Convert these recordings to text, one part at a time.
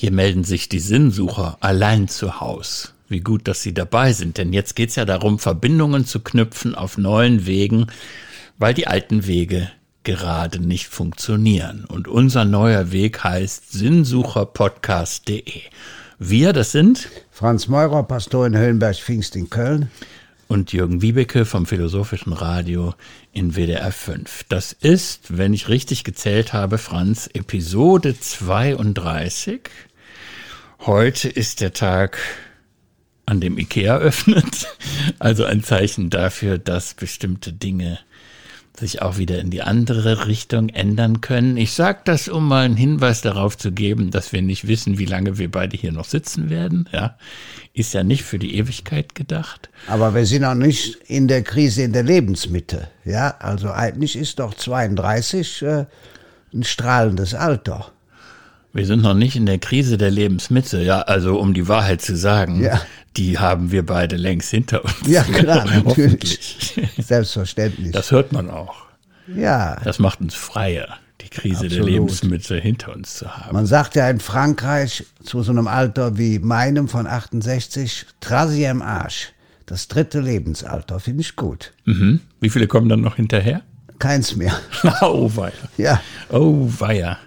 Hier melden sich die Sinnsucher allein zu Haus. Wie gut, dass Sie dabei sind, denn jetzt geht's ja darum, Verbindungen zu knüpfen auf neuen Wegen, weil die alten Wege gerade nicht funktionieren. Und unser neuer Weg heißt sinnsucherpodcast.de. Wir, das sind Franz Meurer, Pastor in Höllenberg-Pfingst in Köln. Und Jürgen Wiebeke vom Philosophischen Radio in WDR 5. Das ist, wenn ich richtig gezählt habe, Franz, Episode 32. Heute ist der Tag, an dem Ikea öffnet. Also ein Zeichen dafür, dass bestimmte Dinge sich auch wieder in die andere Richtung ändern können. Ich sage das, um mal einen Hinweis darauf zu geben, dass wir nicht wissen, wie lange wir beide hier noch sitzen werden. Ja, ist ja nicht für die Ewigkeit gedacht. Aber wir sind auch nicht in der Krise in der Lebensmitte. Ja, also eigentlich ist doch 32 äh, ein strahlendes Alter. Wir sind noch nicht in der Krise der Lebensmitte, ja, also um die Wahrheit zu sagen, ja. die haben wir beide längst hinter uns. Ja, klar, natürlich. Selbstverständlich. Das hört man auch. Ja. Das macht uns freier, die Krise Absolut. der Lebensmittel hinter uns zu haben. Man sagt ja in Frankreich zu so einem Alter wie meinem von 68, Trasiem Arsch. Das dritte Lebensalter, finde ich gut. Mhm. Wie viele kommen dann noch hinterher? Keins mehr. oh weia. Ja. Oh weia.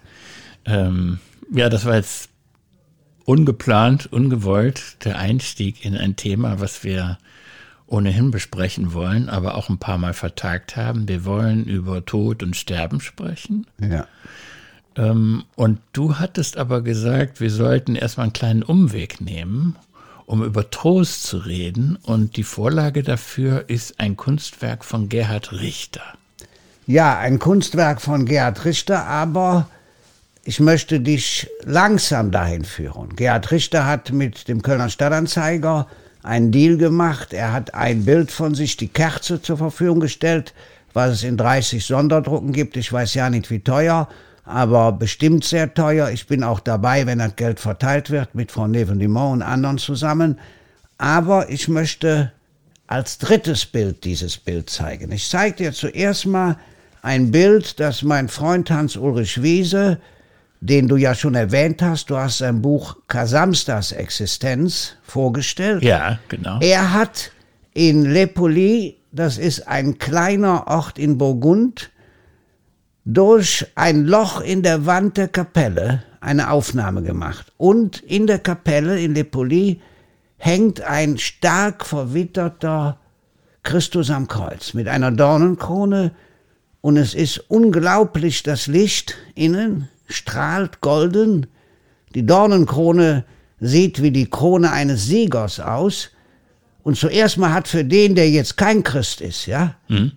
Ähm, ja, das war jetzt ungeplant, ungewollt der Einstieg in ein Thema, was wir ohnehin besprechen wollen, aber auch ein paar Mal vertagt haben. Wir wollen über Tod und Sterben sprechen. Ja. Ähm, und du hattest aber gesagt, wir sollten erstmal einen kleinen Umweg nehmen, um über Trost zu reden. Und die Vorlage dafür ist ein Kunstwerk von Gerhard Richter. Ja, ein Kunstwerk von Gerhard Richter, aber ich möchte dich langsam dahin führen. Gerhard Richter hat mit dem Kölner Stadtanzeiger einen Deal gemacht. Er hat ein Bild von sich, die Kerze, zur Verfügung gestellt, was es in 30 Sonderdrucken gibt. Ich weiß ja nicht, wie teuer, aber bestimmt sehr teuer. Ich bin auch dabei, wenn das Geld verteilt wird, mit Frau Neven-Limon und anderen zusammen. Aber ich möchte als drittes Bild dieses Bild zeigen. Ich zeige dir zuerst mal ein Bild, das mein Freund Hans-Ulrich Wiese den du ja schon erwähnt hast. Du hast sein Buch Kasamstas Existenz vorgestellt. Ja, genau. Er hat in Lepoli, das ist ein kleiner Ort in Burgund, durch ein Loch in der Wand der Kapelle eine Aufnahme gemacht. Und in der Kapelle in Lepoli hängt ein stark verwitterter Christus am Kreuz mit einer Dornenkrone und es ist unglaublich das Licht innen strahlt golden, die Dornenkrone sieht wie die Krone eines Siegers aus. Und zuerst mal hat für den, der jetzt kein Christ ist, ja, mhm.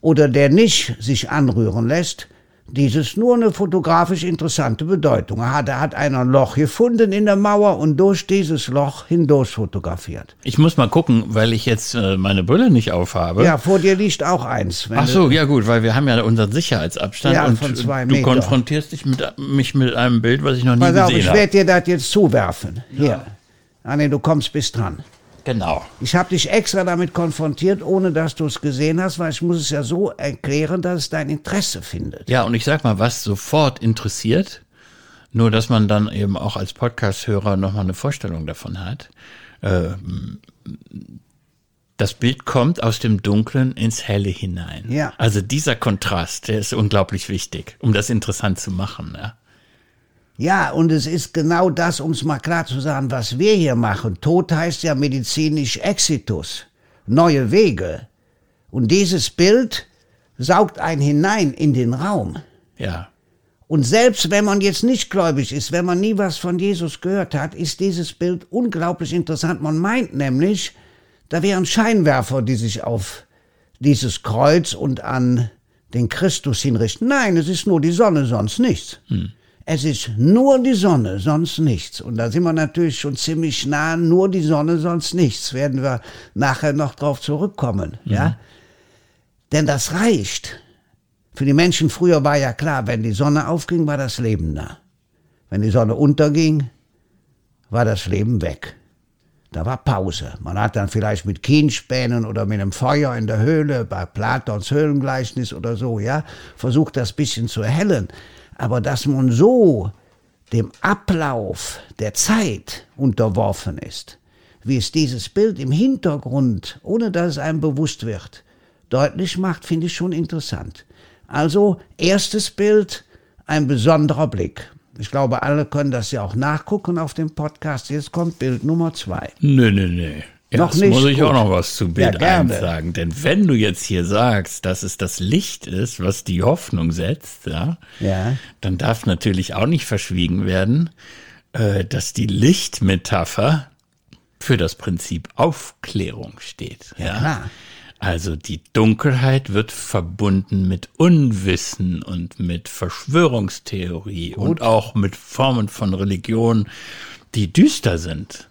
oder der nicht sich anrühren lässt, dieses nur eine fotografisch interessante Bedeutung. Er hat, er hat ein Loch gefunden in der Mauer und durch dieses Loch hindurch fotografiert. Ich muss mal gucken, weil ich jetzt äh, meine Brille nicht aufhabe. Ja, vor dir liegt auch eins. Ach so, ja gut, weil wir haben ja unseren Sicherheitsabstand ja, und von zwei du Meter. konfrontierst dich mit, mich mit einem Bild, was ich noch nie Pass gesehen auf, ich habe. werde dir das jetzt zuwerfen. Hier. Ah nee, du kommst bis dran. Genau. Ich habe dich extra damit konfrontiert, ohne dass du es gesehen hast, weil ich muss es ja so erklären, dass es dein Interesse findet. Ja, und ich sag mal, was sofort interessiert, nur dass man dann eben auch als Podcast-Hörer nochmal eine Vorstellung davon hat. Ähm, das Bild kommt aus dem Dunklen ins Helle hinein. Ja. Also dieser Kontrast, der ist unglaublich wichtig, um das interessant zu machen. Ja. Ja, und es ist genau das, um es mal klar zu sagen, was wir hier machen. Tod heißt ja medizinisch Exitus, neue Wege. Und dieses Bild saugt einen hinein in den Raum. Ja. Und selbst wenn man jetzt nicht gläubig ist, wenn man nie was von Jesus gehört hat, ist dieses Bild unglaublich interessant. Man meint nämlich, da wären Scheinwerfer, die sich auf dieses Kreuz und an den Christus hinrichten. Nein, es ist nur die Sonne, sonst nichts. Hm. Es ist nur die Sonne, sonst nichts. Und da sind wir natürlich schon ziemlich nah, nur die Sonne, sonst nichts. Werden wir nachher noch drauf zurückkommen, ja? ja? Denn das reicht. Für die Menschen früher war ja klar, wenn die Sonne aufging, war das Leben da. Wenn die Sonne unterging, war das Leben weg. Da war Pause. Man hat dann vielleicht mit Kienspänen oder mit einem Feuer in der Höhle, bei Platons Höhlengleichnis oder so, ja, versucht das bisschen zu erhellen. Aber dass man so dem Ablauf der Zeit unterworfen ist, wie es dieses Bild im Hintergrund, ohne dass es einem bewusst wird, deutlich macht, finde ich schon interessant. Also erstes Bild, ein besonderer Blick. Ich glaube, alle können das ja auch nachgucken auf dem Podcast. Jetzt kommt Bild Nummer zwei. Nö, nö, nö. Noch nicht muss ich gut. auch noch was zu Bild Ja, gerne. 1 sagen. Denn wenn du jetzt hier sagst, dass es das Licht ist, was die Hoffnung setzt, ja, Ja. dann darf natürlich auch nicht verschwiegen werden, äh, dass die Lichtmetapher für das Prinzip Aufklärung steht. Ja, klar. Also die Dunkelheit wird verbunden mit Unwissen und mit Verschwörungstheorie und auch mit Formen von Religion, die düster sind.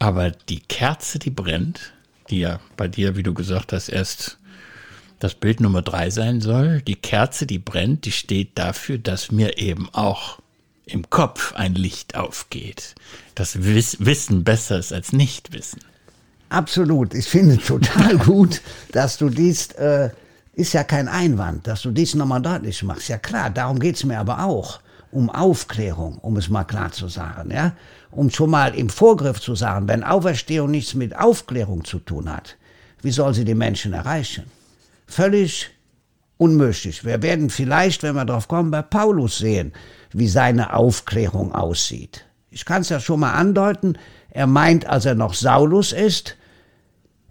Aber die Kerze, die brennt, die ja bei dir, wie du gesagt hast, erst das Bild Nummer drei sein soll. Die Kerze, die brennt, die steht dafür, dass mir eben auch im Kopf ein Licht aufgeht. Das Wiss Wissen besser ist als Nichtwissen. Absolut. Ich finde total gut, dass du dies, äh, ist ja kein Einwand, dass du dies nochmal deutlich machst. Ja klar, darum geht's mir aber auch. Um Aufklärung, um es mal klar zu sagen, ja. Um schon mal im Vorgriff zu sagen, wenn Auferstehung nichts mit Aufklärung zu tun hat, wie soll sie die Menschen erreichen? Völlig unmöglich. Wir werden vielleicht, wenn wir drauf kommen, bei Paulus sehen, wie seine Aufklärung aussieht. Ich kann es ja schon mal andeuten. Er meint, als er noch Saulus ist,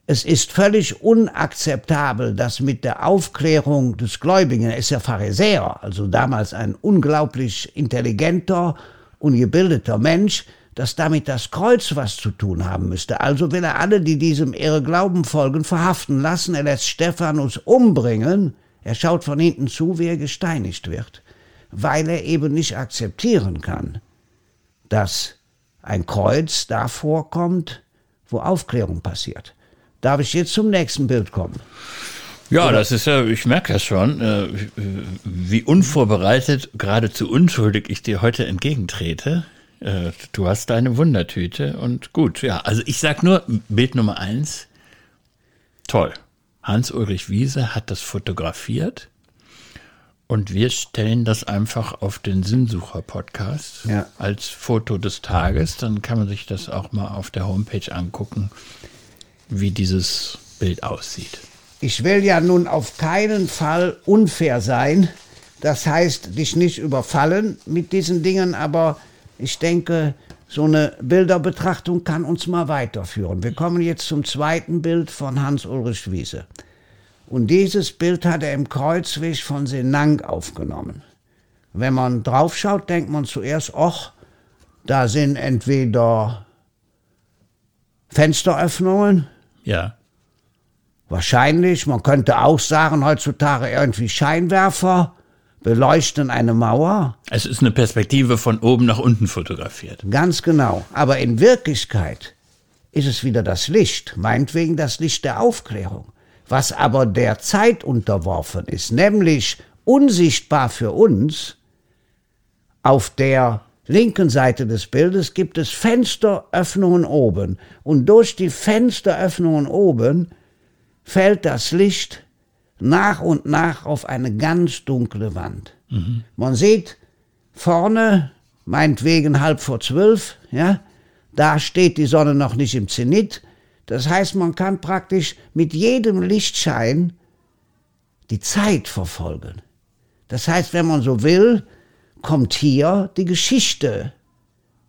es ist völlig unakzeptabel, dass mit der Aufklärung des Gläubigen, er ist ja Pharisäer, also damals ein unglaublich intelligenter und gebildeter Mensch, dass damit das Kreuz was zu tun haben müsste. Also will er alle, die diesem ihre Glauben folgen, verhaften lassen. Er lässt Stephanus umbringen. Er schaut von hinten zu, wie er gesteinigt wird, weil er eben nicht akzeptieren kann, dass ein Kreuz da vorkommt, wo Aufklärung passiert. Darf ich jetzt zum nächsten Bild kommen? Ja, das ist ja, ich merke das schon, äh, wie unvorbereitet, geradezu unschuldig ich dir heute entgegentrete. Äh, du hast deine Wundertüte und gut, ja. Also ich sag nur, Bild Nummer eins, toll. Hans-Ulrich Wiese hat das fotografiert und wir stellen das einfach auf den Sinnsucher-Podcast Ja. als Foto des Tages. Dann kann man sich das auch mal auf der Homepage angucken, wie dieses Bild aussieht. Ich will ja nun auf keinen Fall unfair sein. Das heißt, dich nicht überfallen mit diesen Dingen, aber ich denke, so eine Bilderbetrachtung kann uns mal weiterführen. Wir kommen jetzt zum zweiten Bild von Hans-Ulrich Wiese. Und dieses Bild hat er im Kreuzweg von Senang aufgenommen. Wenn man draufschaut, denkt man zuerst, ach, da sind entweder Fensteröffnungen, Ja. Wahrscheinlich, man könnte auch sagen, heutzutage irgendwie Scheinwerfer beleuchten eine Mauer. Es ist eine Perspektive von oben nach unten fotografiert. Ganz genau. Aber in Wirklichkeit ist es wieder das Licht, meinetwegen das Licht der Aufklärung, was aber der Zeit unterworfen ist, nämlich unsichtbar für uns. Auf der linken Seite des Bildes gibt es Fensteröffnungen oben und durch die Fensteröffnungen oben fällt das Licht nach und nach auf eine ganz dunkle Wand. Man sieht vorne, meinetwegen halb vor zwölf, ja, da steht die Sonne noch nicht im Zenit. Das heißt, man kann praktisch mit jedem Lichtschein die Zeit verfolgen. Das heißt, wenn man so will, kommt hier die Geschichte,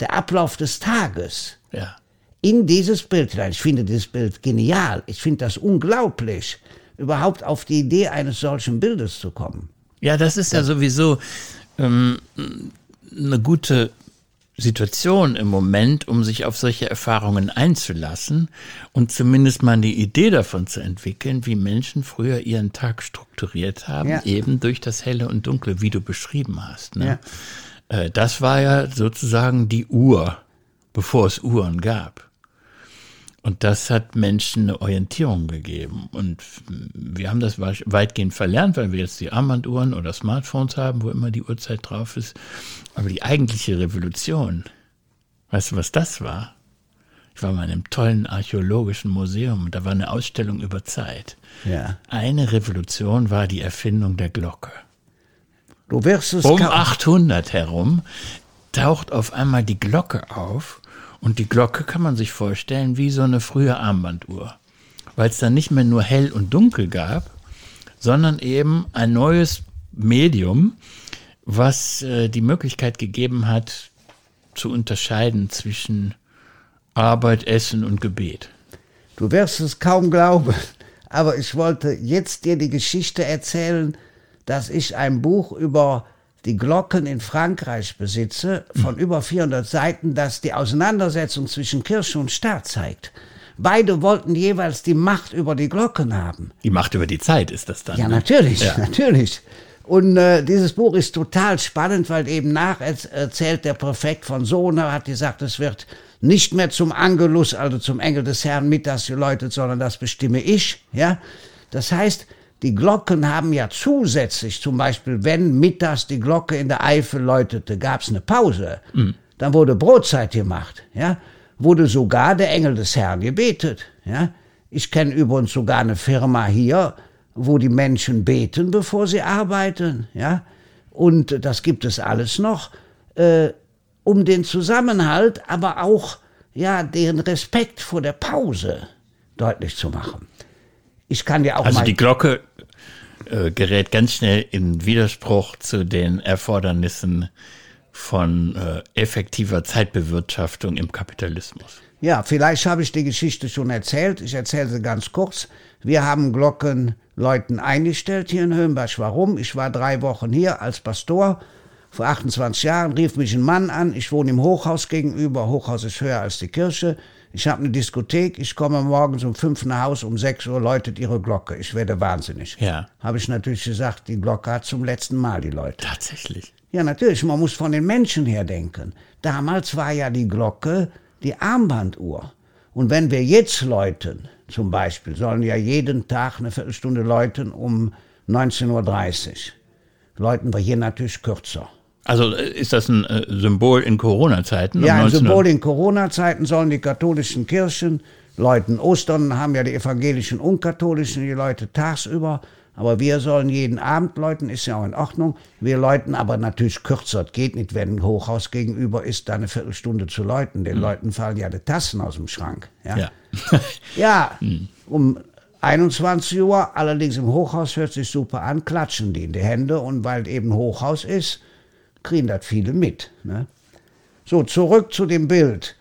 der Ablauf des Tages Ja. in dieses Bild hinein. Ich finde dieses Bild genial. Ich finde das unglaublich, überhaupt auf die Idee eines solchen Bildes zu kommen. Ja, das ist ja sowieso ähm, eine gute Situation im Moment, um sich auf solche Erfahrungen einzulassen und zumindest mal eine Idee davon zu entwickeln, wie Menschen früher ihren Tag strukturiert haben, Ja. eben durch das Helle und Dunkle, wie du beschrieben hast. Ne? Äh, Das war ja sozusagen die Uhr, bevor es Uhren gab. Und das hat Menschen eine Orientierung gegeben. Und wir haben das wei- weitgehend verlernt, weil wir jetzt die Armbanduhren oder Smartphones haben, wo immer die Uhrzeit drauf ist. Aber die eigentliche Revolution, weißt du, was das war? Ich war mal in einem tollen archäologischen Museum und da war eine Ausstellung über Zeit. Ja. Eine Revolution war die Erfindung der Glocke. Du wirst es Um kaum- 800 herum taucht auf einmal die Glocke auf und die Glocke kann man sich vorstellen wie so eine frühe Armbanduhr, weil es dann nicht mehr nur hell und dunkel gab, sondern eben ein neues Medium, was äh, die Möglichkeit gegeben hat, zu unterscheiden zwischen Arbeit, Essen und Gebet. Du wirst es kaum glauben, aber ich wollte jetzt dir die Geschichte erzählen, dass ich ein Buch über die Glocken in Frankreich besitze, von über 400 Seiten, das die Auseinandersetzung zwischen Kirche und Staat zeigt. Beide wollten jeweils die Macht über die Glocken haben. Die Macht über die Zeit ist das dann. Ja, ne? natürlich, Ja. natürlich. Und äh, dieses Buch ist total spannend, weil eben nacherzählt der Präfekt von Sohna hat gesagt, es wird nicht mehr zum Angelus, also zum Engel des Herrn mittags geläutet, sondern das bestimme ich. Ja, das heißt, die Glocken haben ja zusätzlich, zum Beispiel, wenn mittags die Glocke in der Eifel läutete, gab es eine Pause. Dann wurde Brotzeit gemacht. Ja, wurde sogar der Engel des Herrn gebetet. Ja, ich kenne übrigens sogar eine Firma hier, wo die Menschen beten, bevor sie arbeiten. Ja, und das gibt es alles noch, äh, um den Zusammenhalt, aber auch ja den Respekt vor der Pause deutlich zu machen. Ich kann dir auch Also mal die Glocke äh, gerät ganz schnell in Widerspruch zu den Erfordernissen von äh, effektiver Zeitbewirtschaftung im Kapitalismus. Ja, vielleicht habe ich die Geschichte schon erzählt. Ich erzähle sie ganz kurz. Wir haben Glockenläuten eingestellt hier in Höhenberg. Warum? Ich war drei Wochen hier als Pastor. Vor 28 Jahren rief mich ein Mann an. Ich wohne im Hochhaus gegenüber. Hochhaus ist höher als die Kirche. Ich habe eine Diskothek. Ich komme morgens um fünf nach Haus. Um sechs Uhr läutet ihre Glocke. Ich werde wahnsinnig. Ja. Habe ich natürlich gesagt, die Glocke hat zum letzten Mal die Leute. Tatsächlich. Ja, natürlich, man muss von den Menschen her denken. Damals war ja die Glocke die Armbanduhr. Und wenn wir jetzt läuten, zum Beispiel, sollen ja jeden Tag eine Viertelstunde läuten um 19.30 Uhr. Läuten wir hier natürlich kürzer. Also äh, ist das ein äh, Symbol in Corona-Zeiten? Ja, ein 19 Uhr? Symbol in Corona-Zeiten sollen die katholischen Kirchen läuten. Ostern haben ja die evangelischen und katholischen die Leute tagsüber. Aber wir sollen jeden Abend läuten, ist ja auch in Ordnung. Wir läuten aber natürlich kürzer. Es geht nicht, wenn ein Hochhaus gegenüber ist, da eine Viertelstunde zu läuten. Den Leuten fallen ja die Tassen aus dem Schrank. Ja, Ja. ja um 21 Uhr, allerdings im Hochhaus hört sich super an, klatschen die in die Hände. Und weil eben Hochhaus ist, kriegen das viele mit. Ne? So, zurück zu dem Bild.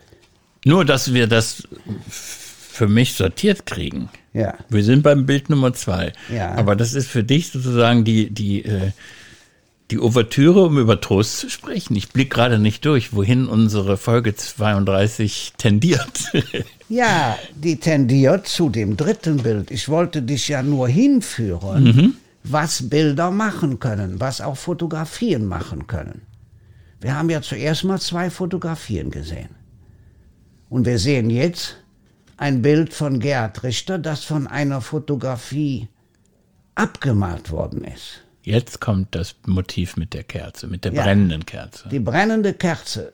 Nur, dass wir das für mich sortiert kriegen. Ja. Wir sind beim Bild Nummer zwei. Ja. Aber das ist für dich sozusagen die, die, äh, die Ouvertüre, um über Trost zu sprechen. Ich blicke gerade nicht durch, wohin unsere Folge 32 tendiert. Ja, die tendiert zu dem dritten Bild. Ich wollte dich ja nur hinführen, was Bilder machen können, was auch Fotografien machen können. Wir haben ja zuerst mal zwei Fotografien gesehen. Und wir sehen jetzt ein Bild von Gerhard Richter, das von einer Fotografie abgemalt worden ist. Jetzt kommt das Motiv mit der Kerze, mit der Ja. brennenden Kerze. Die brennende Kerze.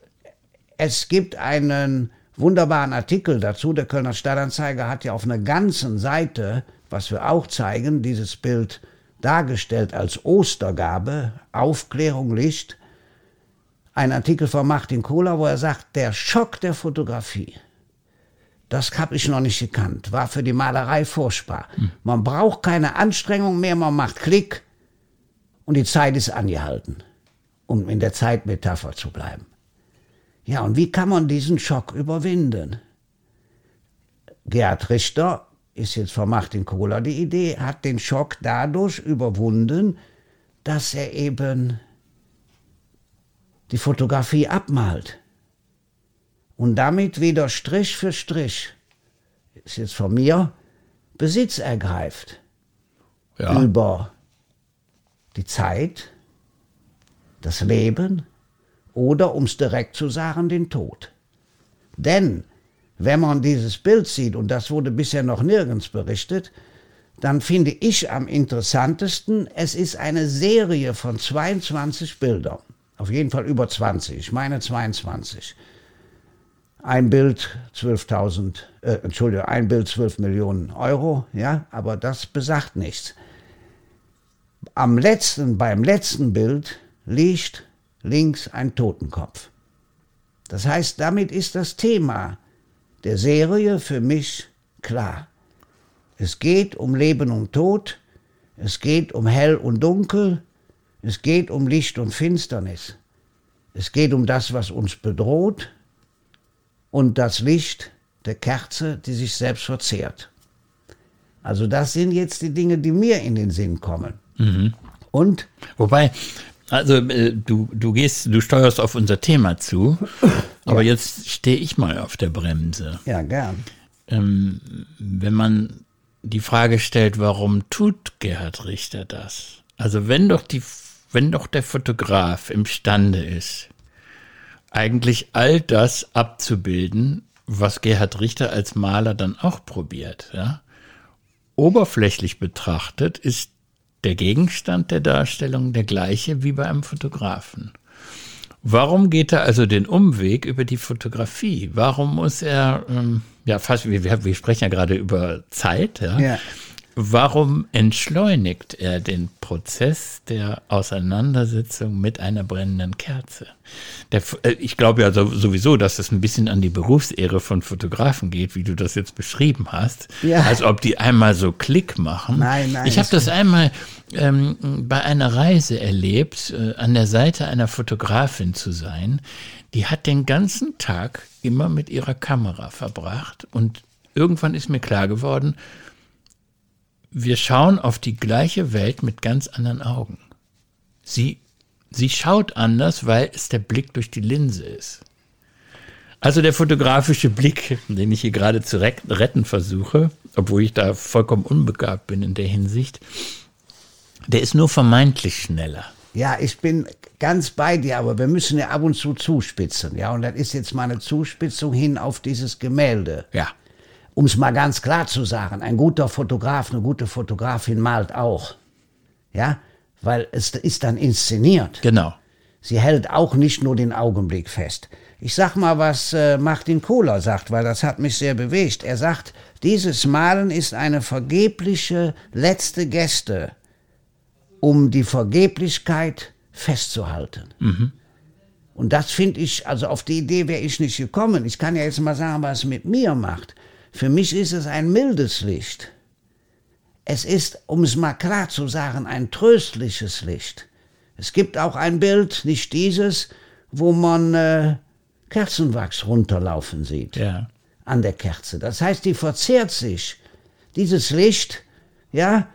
Es gibt einen wunderbaren Artikel dazu. Der Kölner Stadtanzeiger hat ja auf einer ganzen Seite, was wir auch zeigen, dieses Bild dargestellt als Ostergabe, Aufklärung, Licht. Ein Artikel von Martin Kohler, wo er sagt, der Schock der Fotografie, das habe ich noch nicht gekannt, war für die Malerei furchtbar. Man braucht keine Anstrengung mehr, man macht Klick und die Zeit ist angehalten, um in der Zeitmetapher zu bleiben. Ja, und wie kann man diesen Schock überwinden? Gerhard Richter ist jetzt von Martin Kohler die Idee, hat den Schock dadurch überwunden, dass er eben die Fotografie abmalt und damit wieder Strich für Strich, ist jetzt von mir, Besitz ergreift Ja. über die Zeit, das Leben oder, um es direkt zu sagen, den Tod. Denn wenn man dieses Bild sieht, und das wurde bisher noch nirgends berichtet, dann finde ich am interessantesten, es ist eine Serie von 22 Bildern. Auf jeden Fall über 20, ich meine 22. Ein Bild 12.000, äh, Entschuldigung, ein Bild 12 Millionen Euro, ja, aber das besagt nichts. Am letzten, beim letzten Bild liegt links ein Totenkopf. Das heißt, damit ist das Thema der Serie für mich klar. Es geht um Leben und Tod, es geht um Hell und Dunkel, es geht um Licht und Finsternis. Es geht um das, was uns bedroht und das Licht der Kerze, die sich selbst verzehrt. Also das sind jetzt die Dinge, die mir in den Sinn kommen. Mhm. Und? Wobei, also äh, du, du gehst, du steuerst auf unser Thema zu, aber ja. jetzt stehe ich mal auf der Bremse. Ja, gern. Ähm, wenn man die Frage stellt, warum tut Gerhard Richter das? Also wenn doch die, wenn doch der Fotograf imstande ist, eigentlich all das abzubilden, was Gerhard Richter als Maler dann auch probiert, ja? Oberflächlich betrachtet ist der Gegenstand der Darstellung der gleiche wie bei einem Fotografen. Warum geht er also den Umweg über die Fotografie? Warum muss er, ähm, ja, fast, wir, wir sprechen ja gerade über Zeit, ja? ja. Warum entschleunigt er den Prozess der Auseinandersetzung mit einer brennenden Kerze? Der, äh, ich glaube ja sowieso, dass es ein bisschen an die Berufsehre von Fotografen geht, wie du das jetzt beschrieben hast. Ja. Als ob die einmal so Klick machen. Nein, nein. Ich habe das einmal ähm, bei einer Reise erlebt, äh, an der Seite einer Fotografin zu sein. Die hat den ganzen Tag immer mit ihrer Kamera verbracht und irgendwann ist mir klar geworden, wir schauen auf die gleiche Welt mit ganz anderen Augen. Sie, sie schaut anders, weil es der Blick durch die Linse ist. Also der fotografische Blick, den ich hier gerade zu retten versuche, obwohl ich da vollkommen unbegabt bin in der Hinsicht, der ist nur vermeintlich schneller. Ja, ich bin ganz bei dir, aber wir müssen ja ab und zu zuspitzen. Ja, und das ist jetzt mal eine Zuspitzung hin auf dieses Gemälde. Ja um es mal ganz klar zu sagen, ein guter Fotograf, eine gute Fotografin malt auch. Ja, weil es ist dann inszeniert. Genau. Sie hält auch nicht nur den Augenblick fest. Ich sag mal, was äh, Martin Kohler sagt, weil das hat mich sehr bewegt. Er sagt, dieses Malen ist eine vergebliche letzte Geste, um die Vergeblichkeit festzuhalten. Mhm. Und das finde ich, also auf die Idee wäre ich nicht gekommen. Ich kann ja jetzt mal sagen, was es mit mir macht. Für mich ist es ein mildes Licht. Es ist, um es mal klar zu sagen, ein tröstliches Licht. Es gibt auch ein Bild, nicht dieses, wo man äh, Kerzenwachs runterlaufen sieht. Ja. An der Kerze. Das heißt, die verzehrt sich. Dieses Licht, ja,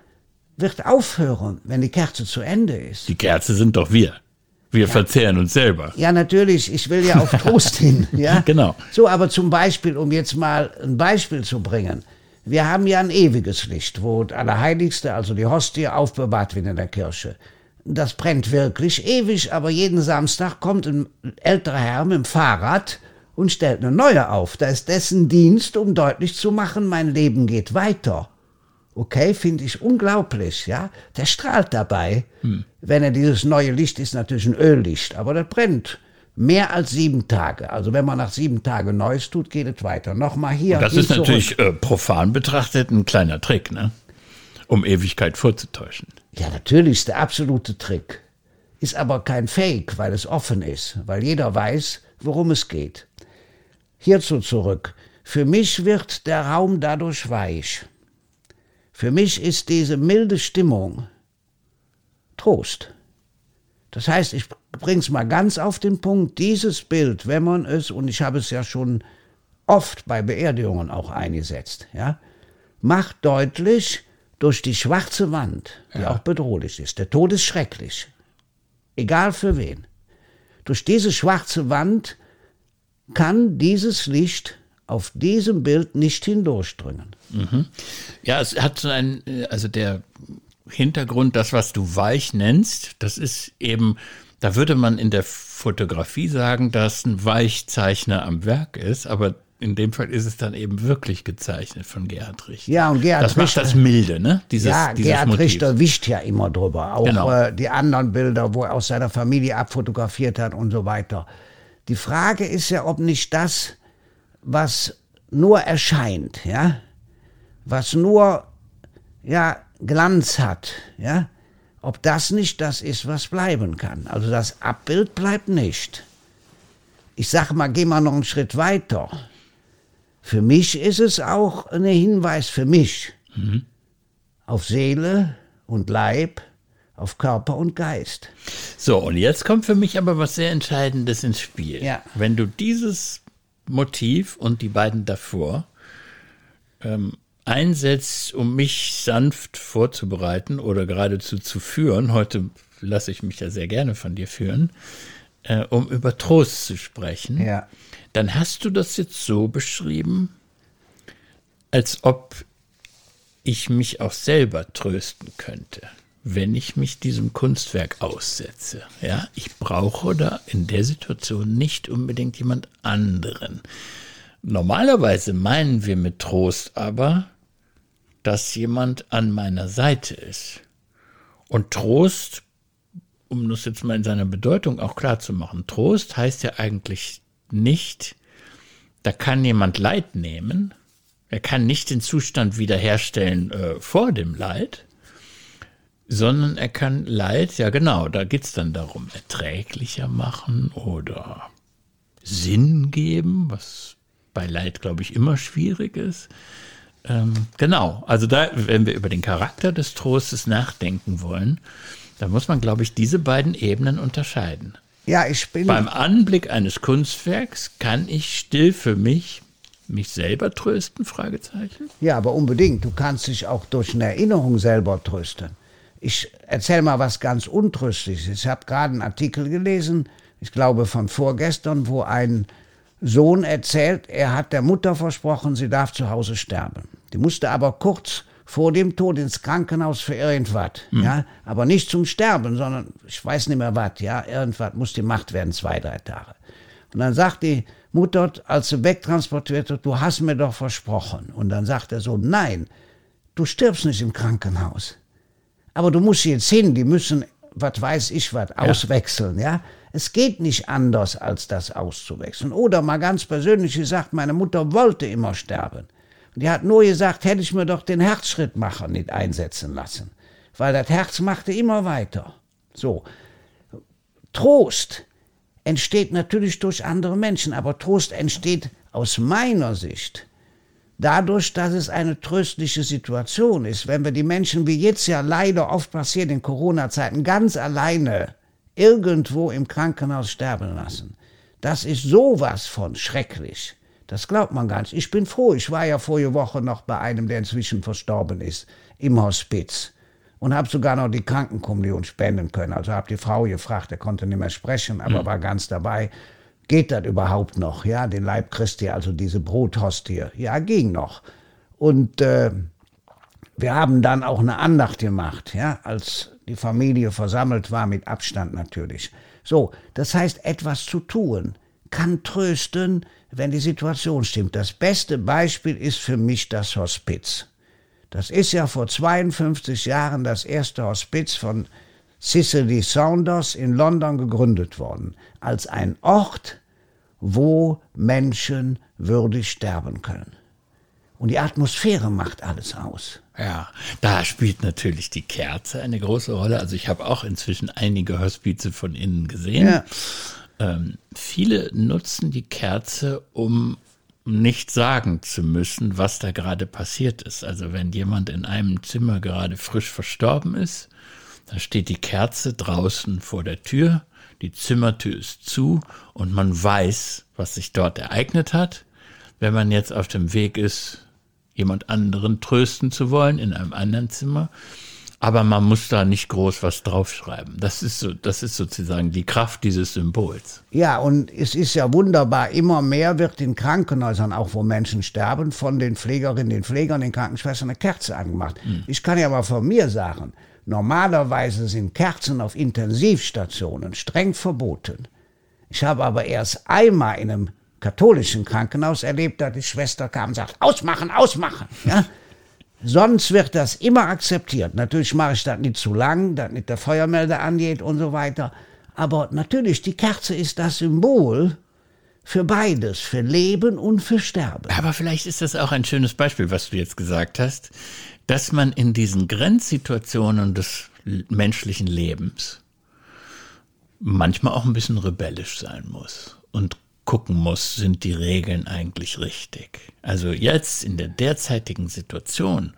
wird aufhören, wenn die Kerze zu Ende ist. Die Kerze sind doch wir. Wir ja. verzehren uns selber. Ja, natürlich. Ich will ja auf Trost hin. Ja? Genau. So, aber zum Beispiel, um jetzt mal ein Beispiel zu bringen. Wir haben ja ein ewiges Licht, wo das Allerheiligste, also die Hostie, aufbewahrt wird in der Kirche. Das brennt wirklich ewig, aber jeden Samstag kommt ein älterer Herr mit dem Fahrrad und stellt eine neue auf. Da ist dessen Dienst, um deutlich zu machen, mein Leben geht weiter. Okay, finde ich unglaublich, ja. Der strahlt dabei. Hm. Wenn er dieses neue Licht ist, natürlich ein Öllicht, aber das brennt mehr als sieben Tage. Also wenn man nach sieben Tagen Neues tut, geht es weiter. Nochmal hier. Und das ist natürlich äh, profan betrachtet ein kleiner Trick, ne? Um Ewigkeit vorzutäuschen. Ja, natürlich ist der absolute Trick. Ist aber kein Fake, weil es offen ist, weil jeder weiß, worum es geht. Hierzu zurück. Für mich wird der Raum dadurch weich. Für mich ist diese milde Stimmung Trost. Das heißt, ich bring's mal ganz auf den Punkt, dieses Bild, wenn man es, und ich habe es ja schon oft bei Beerdigungen auch eingesetzt, ja, macht deutlich durch die schwarze Wand, die ja. auch bedrohlich ist. Der Tod ist schrecklich. Egal für wen. Durch diese schwarze Wand kann dieses Licht auf diesem Bild nicht hindurchdringen. Mhm. Ja, es hat so ein, also der Hintergrund, das, was du weich nennst, das ist eben, da würde man in der Fotografie sagen, dass ein Weichzeichner am Werk ist, aber in dem Fall ist es dann eben wirklich gezeichnet von Gerhard Richter. Ja, und Gerhard das macht das milde, ne? Dieses, ja, dieses Gerhard Motiv. Richter wischt ja immer drüber. Auch genau. äh, die anderen Bilder, wo er aus seiner Familie abfotografiert hat und so weiter. Die Frage ist ja, ob nicht das was nur erscheint, ja, was nur ja Glanz hat, ja, ob das nicht das ist, was bleiben kann. Also das Abbild bleibt nicht. ich sage mal, geh mal noch einen Schritt weiter. Für mich ist es auch ein Hinweis für mich mhm. auf Seele und Leib, auf Körper und Geist. So, und jetzt kommt für mich aber was sehr Entscheidendes ins Spiel. Ja. Wenn du dieses Motiv und die beiden davor ähm, einsetzt, um mich sanft vorzubereiten oder geradezu zu führen, heute lasse ich mich ja sehr gerne von dir führen, äh, um über Trost zu sprechen, ja. dann hast du das jetzt so beschrieben, als ob ich mich auch selber trösten könnte, wenn ich mich diesem Kunstwerk aussetze. Ja, ich brauche da in der Situation nicht unbedingt jemand anderen. Normalerweise meinen wir mit Trost aber, dass jemand an meiner Seite ist. Und Trost, um das jetzt mal in seiner Bedeutung auch klar zu machen, Trost heißt ja eigentlich nicht, da kann jemand Leid nehmen, er kann nicht den Zustand wiederherstellen äh, vor dem Leid, sondern er kann Leid, ja genau, da geht es dann darum, erträglicher machen oder Sinn geben, was bei Leid, glaube ich, immer schwierig ist. Ähm, genau, also da, wenn wir über den Charakter des Trostes nachdenken wollen, dann muss man, glaube ich, diese beiden Ebenen unterscheiden. Ja, ich bin. Beim Anblick eines Kunstwerks kann ich still für mich mich selber trösten? Fragezeichen. Ja, aber unbedingt. Du kannst dich auch durch eine Erinnerung selber trösten. Ich erzähle mal was ganz Untröstliches. Ich habe gerade einen Artikel gelesen, ich glaube von vorgestern, wo ein Sohn erzählt, er hat der Mutter versprochen, sie darf zu Hause sterben. Die musste aber kurz vor dem Tod ins Krankenhaus für irgendwas, mhm. ja, aber nicht zum Sterben, sondern ich weiß nicht mehr was, ja, irgendwas muss gemacht werden, zwei, drei Tage. Und dann sagt die Mutter, als sie wegtransportiert wird, du hast mir doch versprochen. Und dann sagt er so, nein, du stirbst nicht im Krankenhaus. Aber du musst jetzt hin, die müssen, was weiß ich was, auswechseln, ja. ja? Es geht nicht anders, als das auszuwechseln. Oder mal ganz persönlich gesagt, meine Mutter wollte immer sterben. Und die hat nur gesagt, hätte ich mir doch den Herzschrittmacher nicht einsetzen lassen. Weil das Herz machte immer weiter. So. Trost entsteht natürlich durch andere Menschen, aber Trost entsteht aus meiner Sicht dadurch, dass es eine tröstliche Situation ist. Wenn wir die Menschen, wie jetzt ja leider oft passiert in Corona-Zeiten, ganz alleine irgendwo im Krankenhaus sterben lassen. Das ist sowas von schrecklich. Das glaubt man gar nicht. Ich bin froh. Ich war ja vorige Woche noch bei einem, der inzwischen verstorben ist, im Hospiz. Und habe sogar noch die Krankenkommunion spenden können. Also habe die Frau gefragt, er konnte nicht mehr sprechen, aber mhm. war ganz dabei. Geht das überhaupt noch? Ja, den Leib Christi, also diese Brothostie. Ja, ging noch. Und äh, wir haben dann auch eine Andacht gemacht, ja, als die Familie versammelt war, mit Abstand natürlich. So, das heißt, etwas zu tun kann trösten, wenn die Situation stimmt. Das beste Beispiel ist für mich das Hospiz. Das ist ja vor 52 Jahren das erste Hospiz von Cicely Saunders in London gegründet worden, als ein Ort, wo Menschen würdig sterben können. Und die Atmosphäre macht alles aus. Ja, da spielt natürlich die Kerze eine große Rolle. Also ich habe auch inzwischen einige Hospize von innen gesehen. Ja. Ähm, viele nutzen die Kerze, um nicht sagen zu müssen, was da gerade passiert ist. Also wenn jemand in einem Zimmer gerade frisch verstorben ist, dann steht die Kerze draußen vor der Tür, die Zimmertür ist zu und man weiß, was sich dort ereignet hat. Wenn man jetzt auf dem Weg ist, jemand anderen trösten zu wollen in einem anderen Zimmer. Aber man muss da nicht groß was draufschreiben. Das ist so, das ist sozusagen die Kraft dieses Symbols. Ja, und es ist ja wunderbar. Immer mehr wird in Krankenhäusern, auch wo Menschen sterben, von den Pflegerinnen, den Pflegern, den Krankenschwestern eine Kerze angemacht. Mhm. Ich kann ja mal von mir sagen, normalerweise sind Kerzen auf Intensivstationen streng verboten. Ich habe aber erst einmal in einem katholischen Krankenhaus erlebt, dass die Schwester kam und sagt, ausmachen, ausmachen. Ja? Sonst wird das immer akzeptiert. Natürlich mache ich das nicht zu lang, dass nicht der Feuermelder angeht und so weiter. Aber natürlich, die Kerze ist das Symbol für beides, für Leben und für Sterben. Aber vielleicht ist das auch ein schönes Beispiel, was du jetzt gesagt hast, dass man in diesen Grenzsituationen des menschlichen Lebens manchmal auch ein bisschen rebellisch sein muss und gucken muss, sind die Regeln eigentlich richtig. Also jetzt in der derzeitigen Situation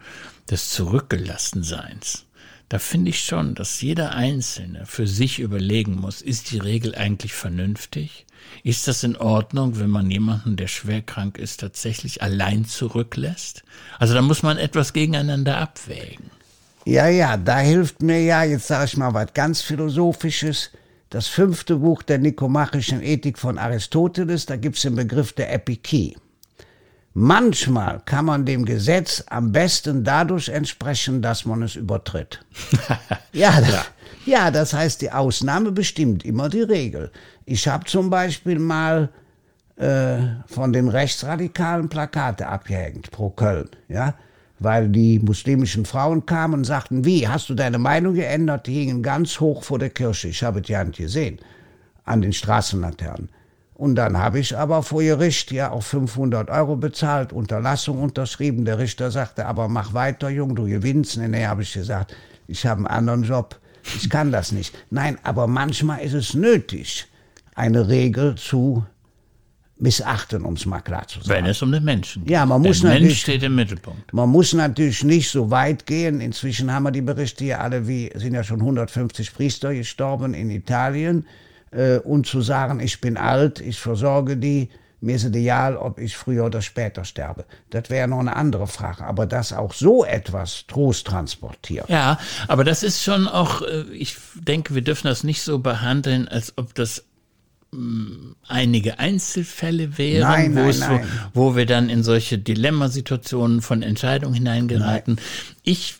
des Zurückgelassenseins, da finde ich schon, dass jeder Einzelne für sich überlegen muss, ist die Regel eigentlich vernünftig? Ist das in Ordnung, wenn man jemanden, der schwer krank ist, tatsächlich allein zurücklässt? Also da muss man etwas gegeneinander abwägen. Ja, ja, da hilft mir ja, jetzt sage ich mal was ganz Philosophisches, das fünfte Buch der nikomachischen Ethik von Aristoteles, da gibt es den Begriff der Epikie. Manchmal kann man dem Gesetz am besten dadurch entsprechen, dass man es übertritt. ja, das, ja, das heißt, die Ausnahme bestimmt immer die Regel. Ich habe zum Beispiel mal äh, von den Rechtsradikalen Plakate abgehängt pro Köln, ja, weil die muslimischen Frauen kamen und sagten, wie, hast du deine Meinung geändert? Die hingen ganz hoch vor der Kirche. Ich habe ja nicht gesehen, an den Straßenlaternen. Und dann habe ich aber vor Gericht ja auch 500 Euro bezahlt, Unterlassung unterschrieben. Der Richter sagte, aber mach weiter, Jung, du gewinnst. Nee, nee, habe ich gesagt, ich habe einen anderen Job, ich kann das nicht. Nein, aber manchmal ist es nötig, eine Regel zu missachten, um es mal klar zu sagen. Wenn es um den Menschen geht. Ja, man muss Der Mensch steht im Mittelpunkt. Man muss natürlich nicht so weit gehen. Inzwischen haben wir die Berichte hier alle, wie sind ja schon 150 Priester gestorben in Italien äh, und zu sagen, ich bin alt, ich versorge die, mir ist es egal, ob ich früher oder später sterbe. Das wäre noch eine andere Frage. Aber dass auch so etwas Trost transportiert. Ja, aber das ist schon auch, äh, ich denke, wir dürfen das nicht so behandeln, als ob das einige Einzelfälle wären, nein, nein, nein. Wo, wo wir dann in solche Dilemmasituationen von Entscheidungen hineingeraten. Ich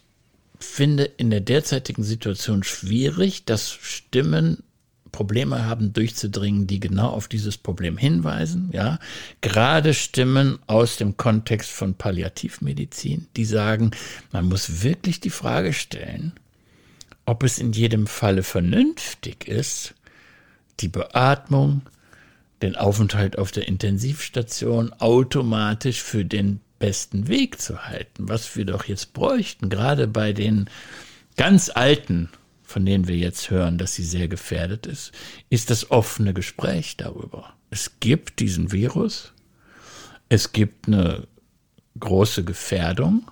finde in der derzeitigen Situation schwierig, dass Stimmen Probleme haben durchzudringen, die genau auf dieses Problem hinweisen, ja. Gerade Stimmen aus dem Kontext von Palliativmedizin, die sagen, man muss wirklich die Frage stellen, ob es in jedem Falle vernünftig ist, die Beatmung, den Aufenthalt auf der Intensivstation automatisch für den besten Weg zu halten, was wir doch jetzt bräuchten, gerade bei den ganz alten von denen wir jetzt hören, dass sie sehr gefährdet ist, ist das offene Gespräch darüber. Es gibt diesen Virus, es gibt eine große Gefährdung.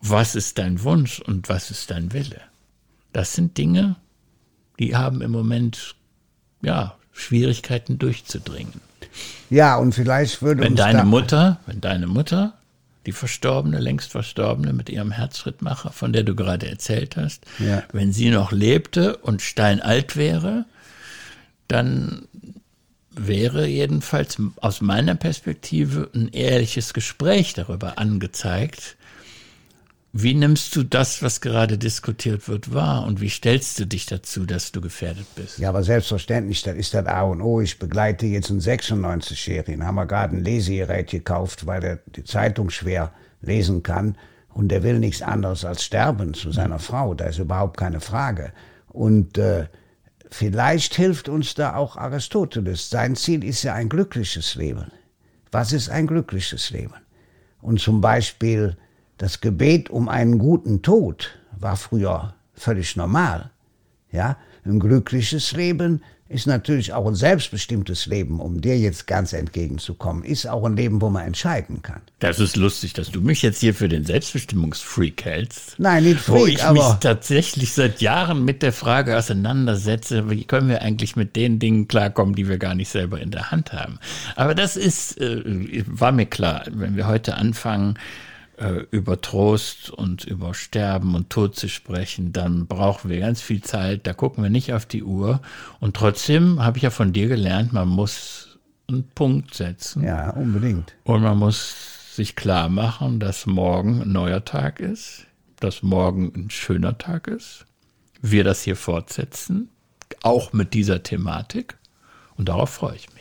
Was ist dein Wunsch und was ist dein Wille? Das sind Dinge, die haben im Moment ja Schwierigkeiten durchzudringen. Ja, und vielleicht würde wenn deine Mutter, wenn deine Mutter die Verstorbene, längst Verstorbene mit ihrem Herzschrittmacher, von der du gerade erzählt hast, ja. wenn sie noch lebte und steinalt wäre, dann wäre jedenfalls aus meiner Perspektive ein ehrliches Gespräch darüber angezeigt, wie nimmst du das, was gerade diskutiert wird, wahr und wie stellst du dich dazu, dass du gefährdet bist? Ja, aber selbstverständlich, das ist das A und O. Ich begleite jetzt einen 96-Jährigen, haben wir gerade ein Lesegerät gekauft, weil er die Zeitung schwer lesen kann und der will nichts anderes als sterben zu seiner Frau. Da ist überhaupt keine Frage. Und äh, vielleicht hilft uns da auch Aristoteles. Sein Ziel ist ja ein glückliches Leben. Was ist ein glückliches Leben? Und zum Beispiel das Gebet um einen guten Tod war früher völlig normal. Ja, ein glückliches Leben ist natürlich auch ein selbstbestimmtes Leben, um dir jetzt ganz entgegenzukommen, ist auch ein Leben, wo man entscheiden kann. Das ist lustig, dass du mich jetzt hier für den Selbstbestimmungsfreak hältst. Nein, nicht Freak, wo ich aber mich tatsächlich seit Jahren mit der Frage auseinandersetze, wie können wir eigentlich mit den Dingen klarkommen, die wir gar nicht selber in der Hand haben. Aber das ist, äh, war mir klar, wenn wir heute anfangen, äh, über Trost und über Sterben und Tod zu sprechen, dann brauchen wir ganz viel Zeit. Da gucken wir nicht auf die Uhr. Und trotzdem habe ich ja von dir gelernt, man muss einen Punkt setzen. Ja, unbedingt. Und man muss sich klar machen, dass morgen ein neuer Tag ist, dass morgen ein schöner Tag ist. Wir das hier fortsetzen, auch mit dieser Thematik. Und darauf freue ich mich.